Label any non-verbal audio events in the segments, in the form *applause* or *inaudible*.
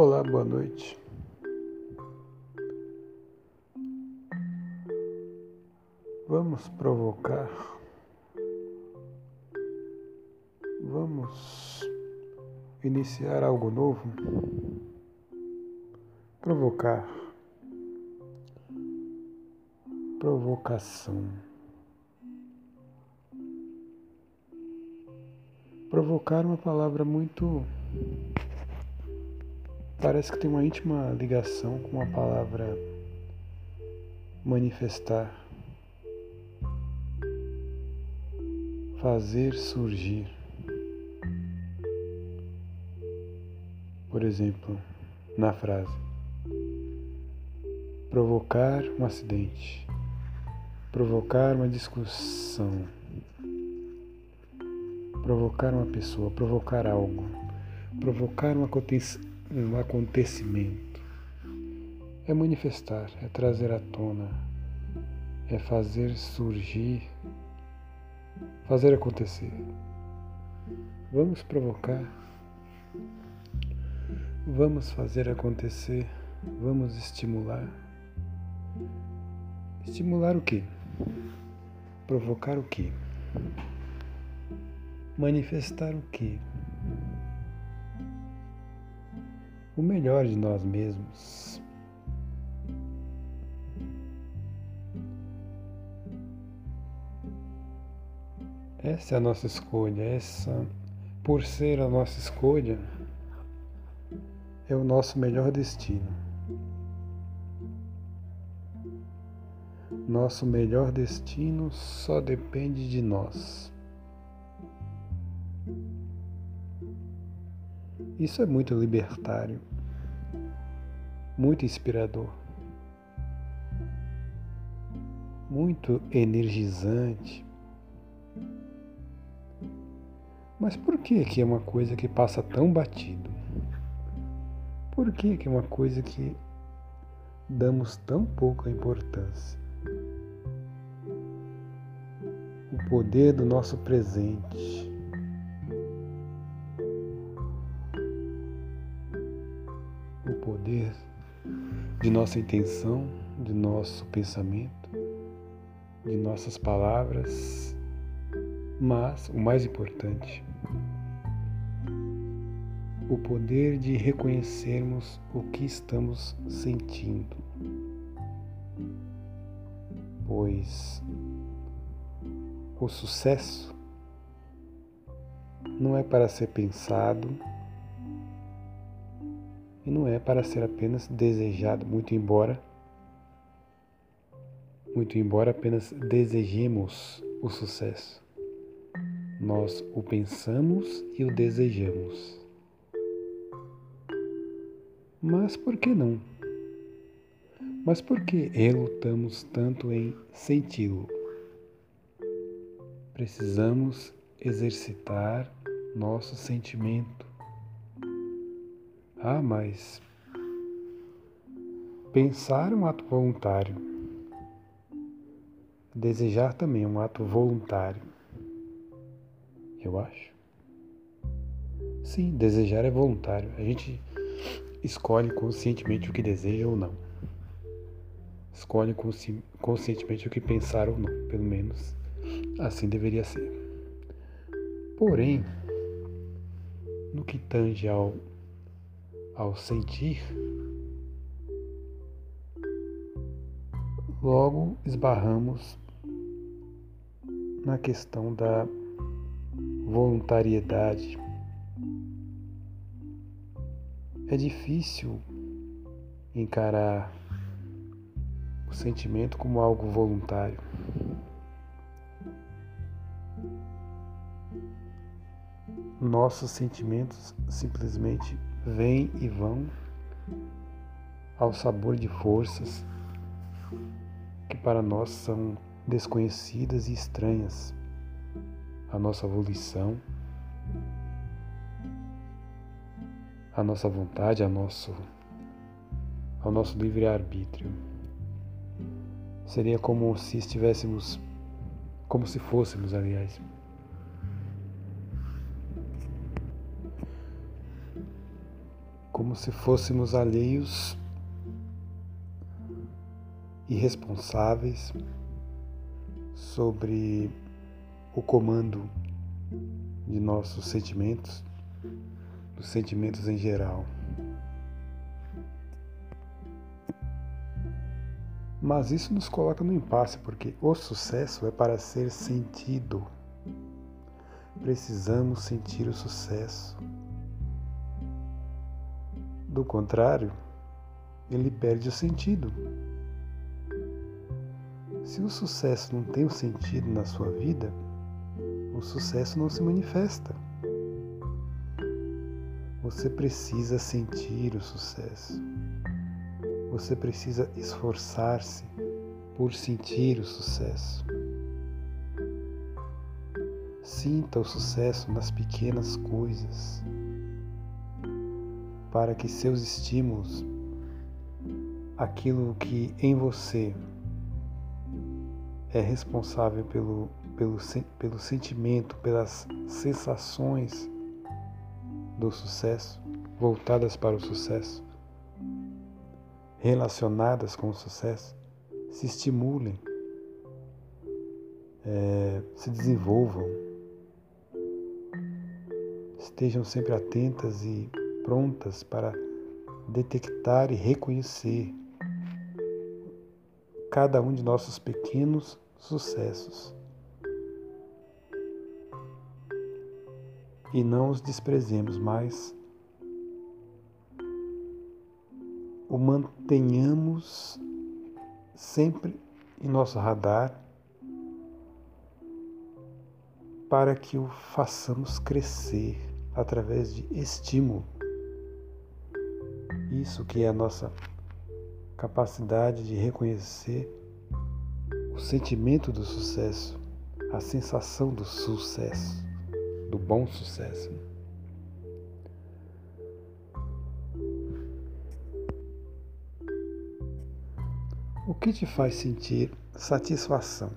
Olá, boa noite. Vamos provocar. Vamos iniciar algo novo. Provocar. Provocação. Provocar uma palavra muito parece que tem uma íntima ligação com a palavra manifestar, fazer surgir. Por exemplo, na frase, provocar um acidente, provocar uma discussão, provocar uma pessoa, provocar algo, provocar um acontecimento um acontecimento. É manifestar, é trazer à tona, é fazer surgir, fazer acontecer. Vamos provocar, vamos fazer acontecer, vamos estimular. Estimular o quê? Provocar o quê? Manifestar o quê? O melhor de nós mesmos. Essa é a nossa escolha, essa, por ser a nossa escolha, é o nosso melhor destino. Nosso melhor destino só depende de nós. Isso é muito libertário, muito inspirador, muito energizante. Mas por que que é uma coisa que passa tão batido? Por que que é uma coisa que damos tão pouca importância? O poder do nosso presente poder de nossa intenção, de nosso pensamento, de nossas palavras, mas o mais importante, o poder de reconhecermos o que estamos sentindo. Pois o sucesso não é para ser pensado, e não é para ser apenas desejado, muito embora muito embora apenas desejemos o sucesso. Nós o pensamos e o desejamos. Mas por que não? Mas por que relutamos tanto em senti-lo? Precisamos exercitar nosso sentimento ah, mas pensar é um ato voluntário. Desejar também é um ato voluntário. Eu acho. Sim, desejar é voluntário. A gente escolhe conscientemente o que deseja ou não. Escolhe consci conscientemente o que pensar ou não, pelo menos assim deveria ser. Porém, no que tange ao ao sentir, logo esbarramos na questão da voluntariedade. É difícil encarar o sentimento como algo voluntário. Nossos sentimentos simplesmente vêm e vão ao sabor de forças que para nós são desconhecidas e estranhas à nossa volição, à nossa vontade, ao nosso, ao nosso livre-arbítrio. Seria como se estivéssemos, como se fôssemos, aliás, como se fôssemos alheios irresponsáveis sobre o comando de nossos sentimentos, dos sentimentos em geral. Mas isso nos coloca no impasse, porque o sucesso é para ser sentido. Precisamos sentir o sucesso. Do contrário, ele perde o sentido. Se o sucesso não tem um sentido na sua vida, o sucesso não se manifesta. Você precisa sentir o sucesso. Você precisa esforçar-se por sentir o sucesso. Sinta o sucesso nas pequenas coisas, para que seus estímulos, aquilo que em você é responsável pelo, pelo, pelo sentimento, pelas sensações do sucesso, voltadas para o sucesso, relacionadas com o sucesso se estimulem, é, se desenvolvam, estejam sempre atentas e prontas para detectar e reconhecer cada um de nossos pequenos sucessos. E não os desprezemos mais o mantenhamos sempre em nosso radar para que o façamos crescer através de estímulo. Isso que é a nossa capacidade de reconhecer o sentimento do sucesso, a sensação do sucesso, do bom sucesso. O que te faz sentir satisfação?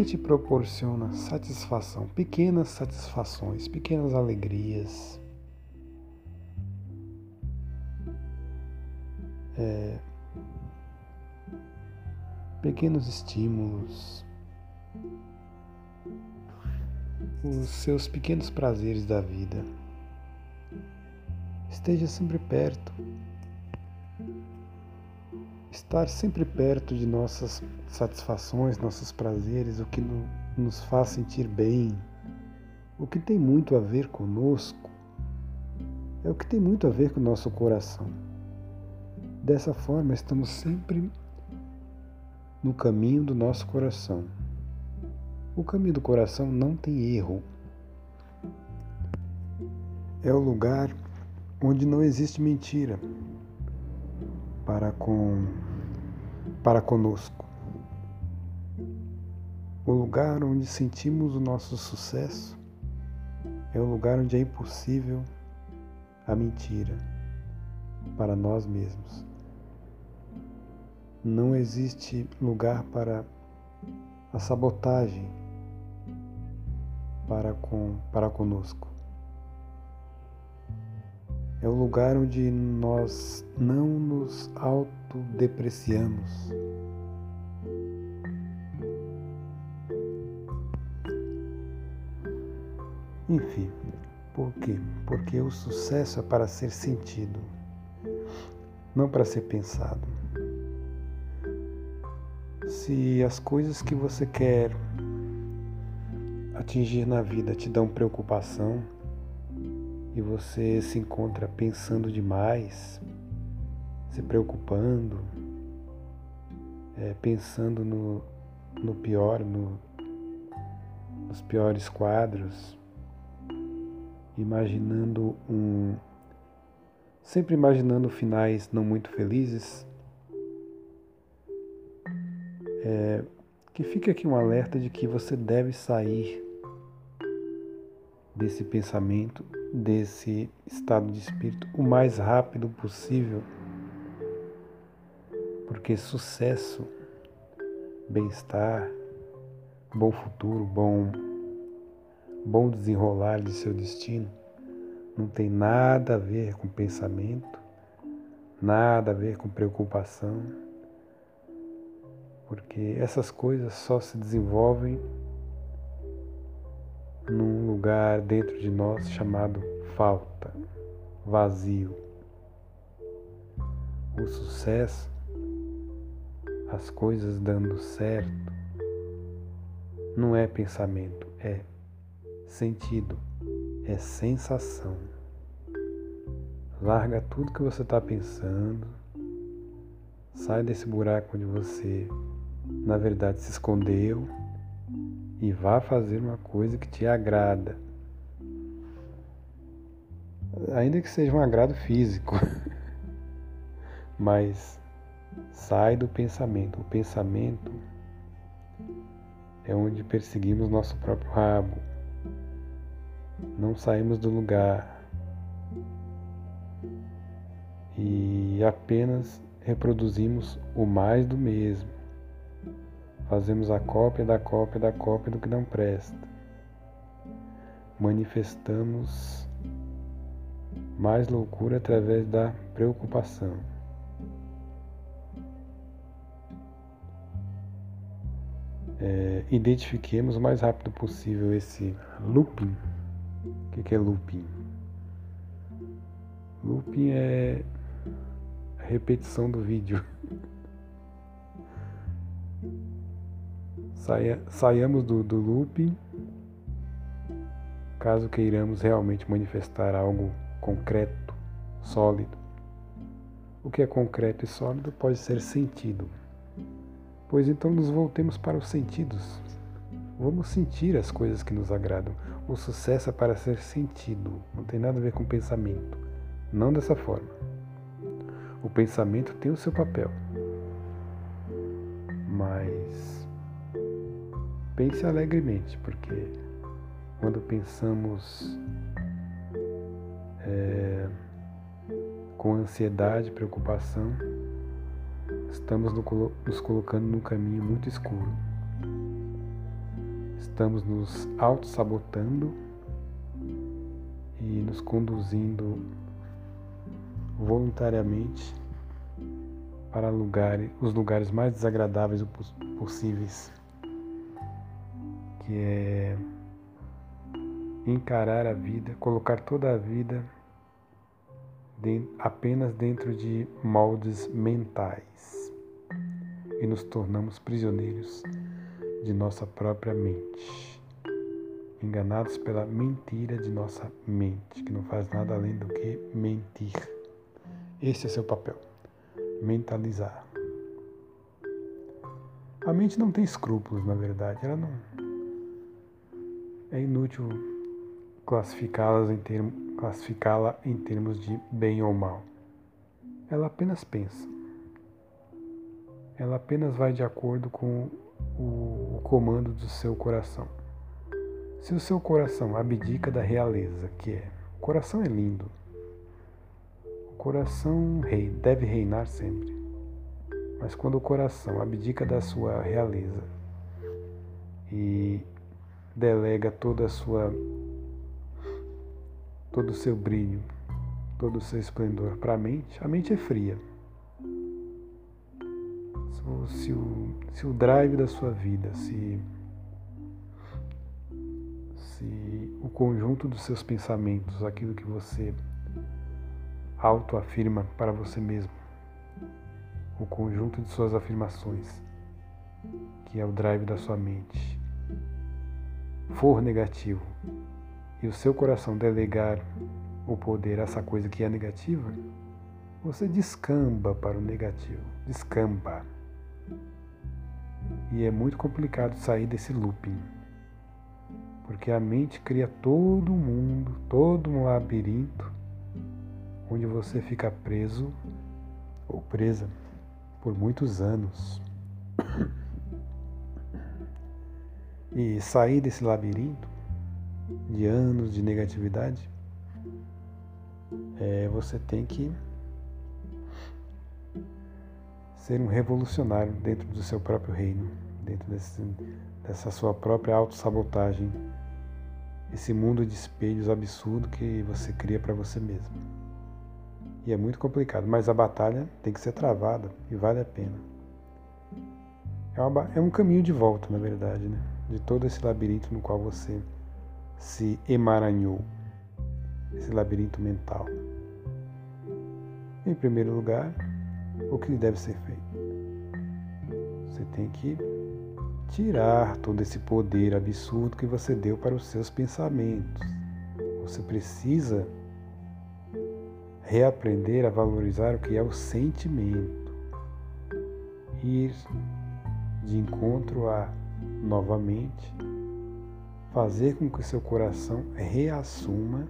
Que te proporciona satisfação? Pequenas satisfações, pequenas alegrias. É, pequenos estímulos, os seus pequenos prazeres da vida. Esteja sempre perto estar sempre perto de nossas satisfações, nossos prazeres, o que nos faz sentir bem, o que tem muito a ver conosco, é o que tem muito a ver com o nosso coração. Dessa forma, estamos sempre no caminho do nosso coração. O caminho do coração não tem erro. É o lugar onde não existe mentira para com para conosco. O lugar onde sentimos o nosso sucesso é o lugar onde é impossível a mentira para nós mesmos. Não existe lugar para a sabotagem para, com, para conosco. É o lugar onde nós não nos autodepreciamos. Enfim, por quê? Porque o sucesso é para ser sentido, não para ser pensado. Se as coisas que você quer atingir na vida te dão preocupação, e você se encontra pensando demais, se preocupando, é, pensando no, no pior, no, nos piores quadros, imaginando um. sempre imaginando finais não muito felizes. É, que fique aqui um alerta de que você deve sair desse pensamento desse estado de espírito o mais rápido possível, porque sucesso, bem-estar, bom futuro, bom bom desenrolar de seu destino Não tem nada a ver com pensamento, nada a ver com preocupação, porque essas coisas só se desenvolvem num lugar dentro de nós chamado falta, vazio. O sucesso, as coisas dando certo, não é pensamento, é sentido, é sensação. Larga tudo que você está pensando, sai desse buraco onde você, na verdade, se escondeu e vá fazer uma coisa que te agrada. Ainda que seja um agrado físico, *laughs* mas sai do pensamento. O pensamento é onde perseguimos nosso próprio rabo. Não saímos do lugar e apenas reproduzimos o mais do mesmo. Fazemos a cópia da cópia da cópia do que não presta. Manifestamos mais loucura através da preocupação. é, identifiquemos o mais rápido possível esse looping. O que, é looping? Looping é repetição do vídeo. *laughs* Saia, saiamos do, do looping caso queiramos realmente manifestar algo concreto, sólido. O que é concreto e sólido pode ser sentido. Pois então nos voltemos para os sentidos. Vamos sentir as coisas que nos agradam. O sucesso é para ser sentido, não tem nada a ver com pensamento. Não dessa forma. O pensamento tem o seu papel. Pense alegremente, porque quando pensamos é, com ansiedade, preocupação, estamos nos colocando num caminho muito escuro. Estamos nos auto-sabotando e nos conduzindo voluntariamente para os lugares mais desagradáveis possíveis, que é encarar a vida, colocar toda a vida apenas dentro de moldes mentais e nos tornamos prisioneiros de nossa própria mente, enganados pela mentira de nossa mente, que não faz nada além do que mentir. Esse é seu papel, mentalizar. A mente não tem escrúpulos, na verdade, ela não. É inútil classificá-las em termos classificá-la em termos de bem ou mal. Ela apenas pensa. Ela apenas vai de acordo com o comando do seu coração. Se o seu coração abdica da realeza, que é, o coração é lindo. O coração rei deve reinar sempre. Mas quando o coração abdica da sua realeza e delega toda a sua todo o seu brilho, todo o seu esplendor para a mente, a mente é fria. Se o, se o drive da sua vida, se, se o conjunto dos seus pensamentos, aquilo que você autoafirma para você mesmo, o conjunto de suas afirmações, que é o drive da sua mente, for negativo, e o seu coração delegar o poder a essa coisa que é negativa, você descamba para o negativo, descamba. E é muito complicado sair desse looping, porque a mente cria todo um mundo, todo um labirinto, onde você fica preso ou presa por muitos anos. E sair desse labirinto de anos de negatividade, é, você tem que ser um revolucionário dentro do seu próprio reino, dentro desse, dessa sua própria autossabotagem esse mundo de espelhos absurdo que você cria para você mesmo. E é muito complicado, mas a batalha tem que ser travada e vale a pena. É, uma, é um caminho de volta, na verdade, né? De todo esse labirinto no qual você se emaranhou, esse labirinto mental. Em primeiro lugar, o que deve ser feito? Você tem que tirar todo esse poder absurdo que você deu para os seus pensamentos. Você precisa reaprender a valorizar o que é o sentimento, ir de encontro a novamente fazer com que o seu coração reassuma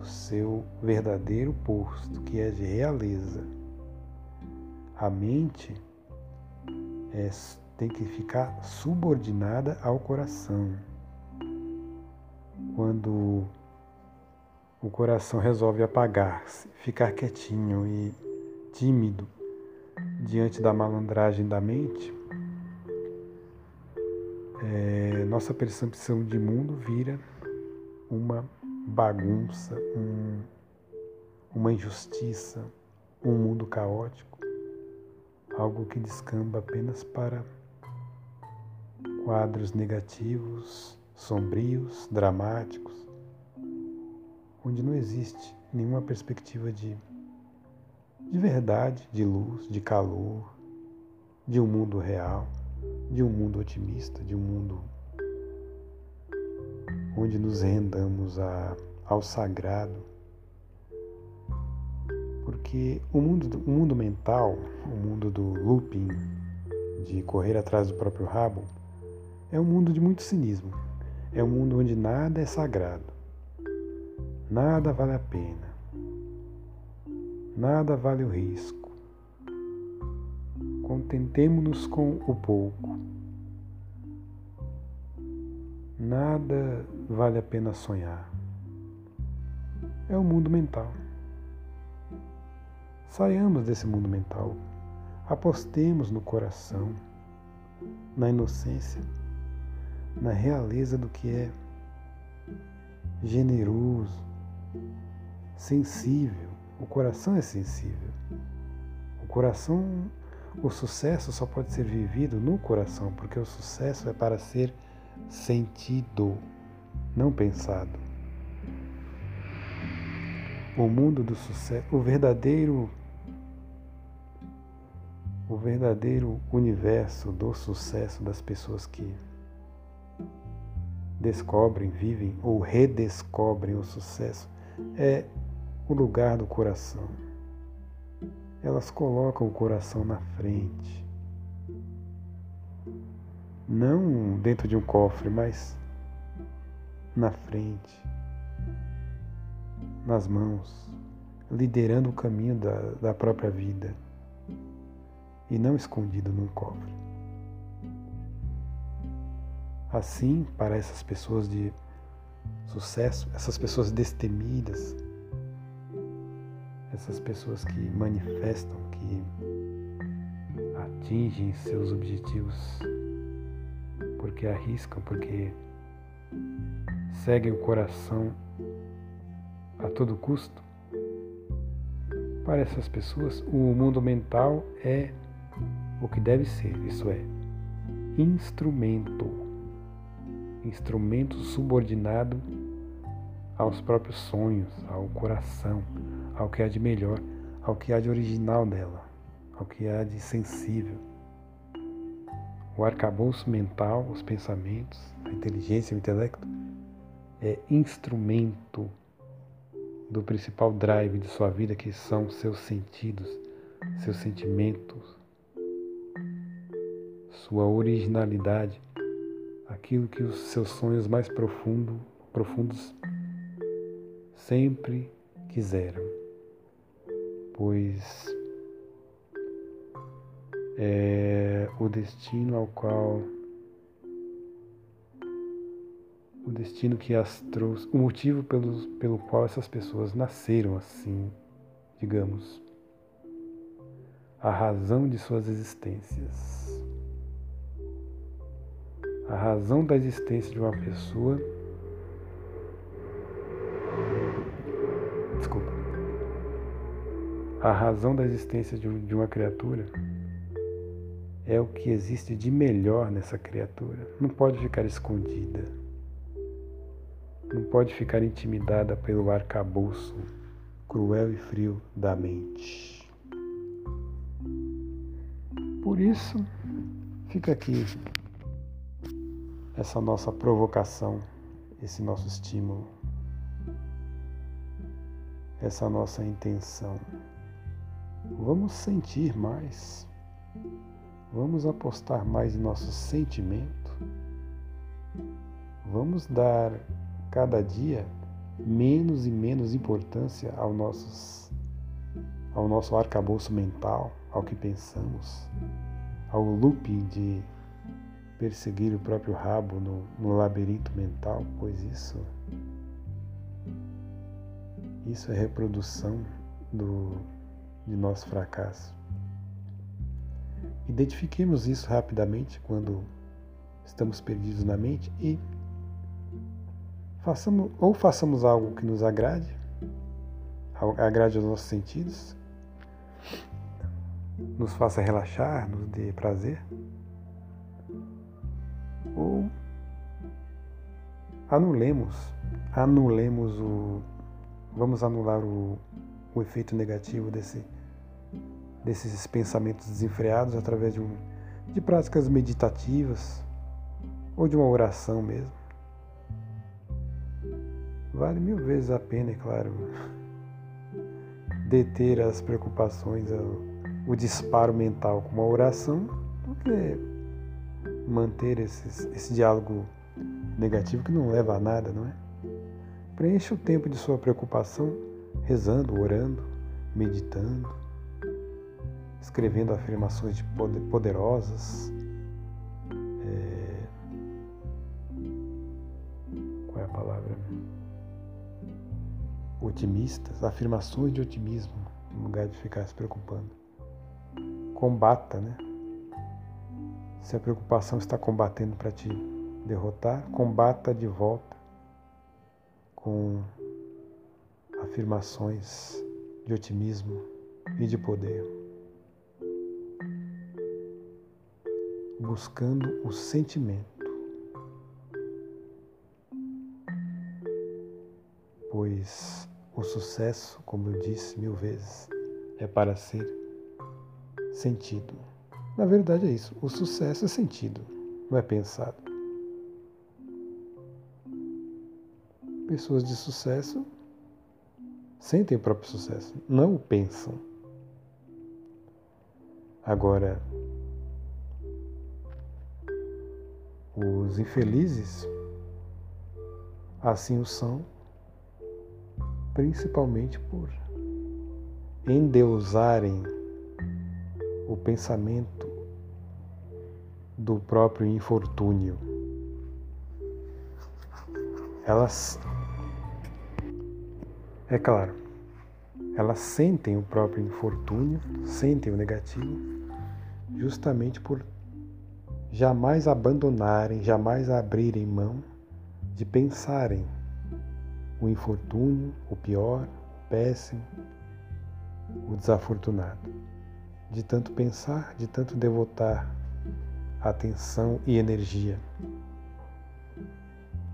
o seu verdadeiro posto, que é de realeza. A mente é, tem que ficar subordinada ao coração. Quando o coração resolve apagar-se, ficar quietinho e tímido diante da malandragem da mente, é, nossa percepção de mundo vira uma bagunça, um, uma injustiça, um mundo caótico, algo que descamba apenas para quadros negativos, sombrios, dramáticos, onde não existe nenhuma perspectiva de, de verdade, de luz, de calor, de um mundo real, de um mundo otimista, de um mundo onde nos rendamos a, ao sagrado. Porque o mundo, o mundo mental, o mundo do looping, de correr atrás do próprio rabo, é um mundo de muito cinismo. É um mundo onde nada é sagrado. Nada vale a pena. Nada vale o risco. Contentemo-nos com o pouco. Nada vale a pena sonhar. É o mundo mental. Saiamos desse mundo mental. Apostemos no coração, na inocência, na realeza do que é generoso, sensível. O coração é sensível. O coração, o sucesso só pode ser vivido no coração, porque o sucesso é para ser sentido, não pensado. O mundo do sucesso, o verdadeiro o verdadeiro universo do sucesso das pessoas que descobrem, vivem ou redescobrem o sucesso é o lugar do coração. Elas colocam o coração na frente. Não dentro de um cofre, mas na frente, nas mãos, liderando o caminho da, da própria vida. E não escondido num cofre. Assim, para essas pessoas de sucesso, essas pessoas destemidas, essas pessoas que manifestam, que atingem seus objetivos porque arriscam, porque seguem o coração a todo custo. Para essas pessoas, o mundo mental é o que deve ser, isso é, instrumento, instrumento subordinado aos próprios sonhos, ao coração, ao que há de melhor, ao que há de original dela, ao que há de sensível o arcabouço mental, os pensamentos, a inteligência, o intelecto, é instrumento do principal drive de sua vida, que são seus sentidos, seus sentimentos, sua originalidade, aquilo que os seus sonhos mais profundo, profundos sempre quiseram. Pois é o destino ao qual o destino que as trouxe, o motivo pelo, pelo qual essas pessoas nasceram assim, digamos, a razão de suas existências. A razão da existência de uma pessoa a razão da existência de uma criatura é o que existe de melhor nessa criatura. Não pode ficar escondida. Não pode ficar intimidada pelo arcabouço cruel e frio da mente. Por isso, fica aqui essa nossa provocação, esse nosso estímulo, essa nossa intenção. Vamos sentir mais, vamos apostar mais em nosso sentimento, vamos dar cada dia menos e menos importância ao, nossos, ao nosso arcabouço mental, ao que pensamos, ao looping de perseguir o próprio rabo no, no labirinto mental, pois isso, isso é reprodução do, de nosso fracasso. Identifiquemos isso rapidamente quando estamos perdidos na mente e façamos ou façamos algo que nos agrade, agrade aos nossos sentidos, nos faça relaxar, nos dê prazer, ou anulemos, anulemos o, vamos anular o, o efeito negativo desse, desses pensamentos desenfreados através de, um, de práticas meditativas ou de uma oração mesmo. Vale mil vezes a pena, é claro, *laughs* deter as preocupações, o, disparo mental com uma oração, do que manter esses, esse diálogo negativo que não leva a nada, não é? Preencha o tempo de sua preocupação rezando, orando, meditando, escrevendo afirmações de poderosas. É... Qual é a palavra? Otimistas, afirmações de otimismo, no lugar de ficar se preocupando. Combata, né? Se a preocupação está combatendo para te derrotar, combata de volta com afirmações de otimismo e de poder. Buscando o sentimento. Pois o sucesso, como eu disse mil vezes, é para ser sentido. Na verdade é isso. O sucesso é sentido, não é pensado. Pessoas de sucesso sentem o próprio sucesso, não o pensam. Agora, os infelizes assim o são, principalmente por endeusarem o pensamento do próprio infortúnio. Elas, é claro, elas sentem o próprio infortúnio, sentem o negativo, justamente por jamais abandonarem, jamais abrirem mão de pensarem o infortúnio, o pior, o péssimo, o desafortunado. De tanto pensar, de tanto devotar atenção e energia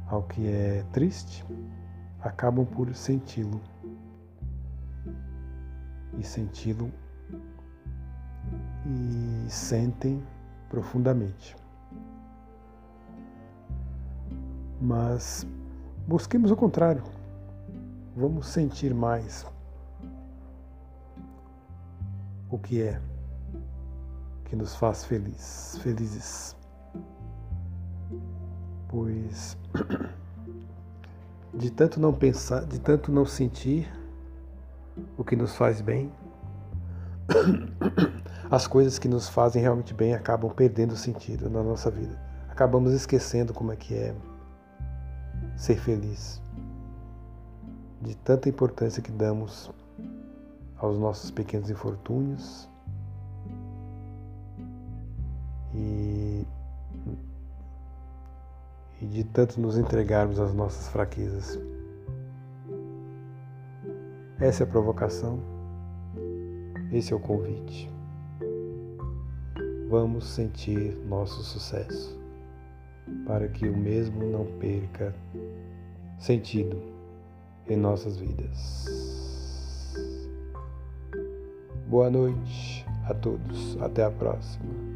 ao que é triste, acabam por senti-lo. E senti-lo e sentem profundamente. Mas busquemos o contrário. Vamos sentir mais, o que é que nos faz feliz, felizes. Pois *clears throat* de tanto não pensar, de tanto não sentir o que nos faz bem, *coughs* as coisas que nos fazem realmente bem acabam perdendo sentido na nossa vida. Acabamos esquecendo como é que é ser feliz. De tanta importância que damos aos nossos pequenos infortúnios de tanto nos entregarmos às nossas fraquezas. Essa é a provocação. Esse é o convite. Vamos sentir nosso sucesso, para que o mesmo não perca sentido em nossas vidas. Boa noite a todos. Até a próxima.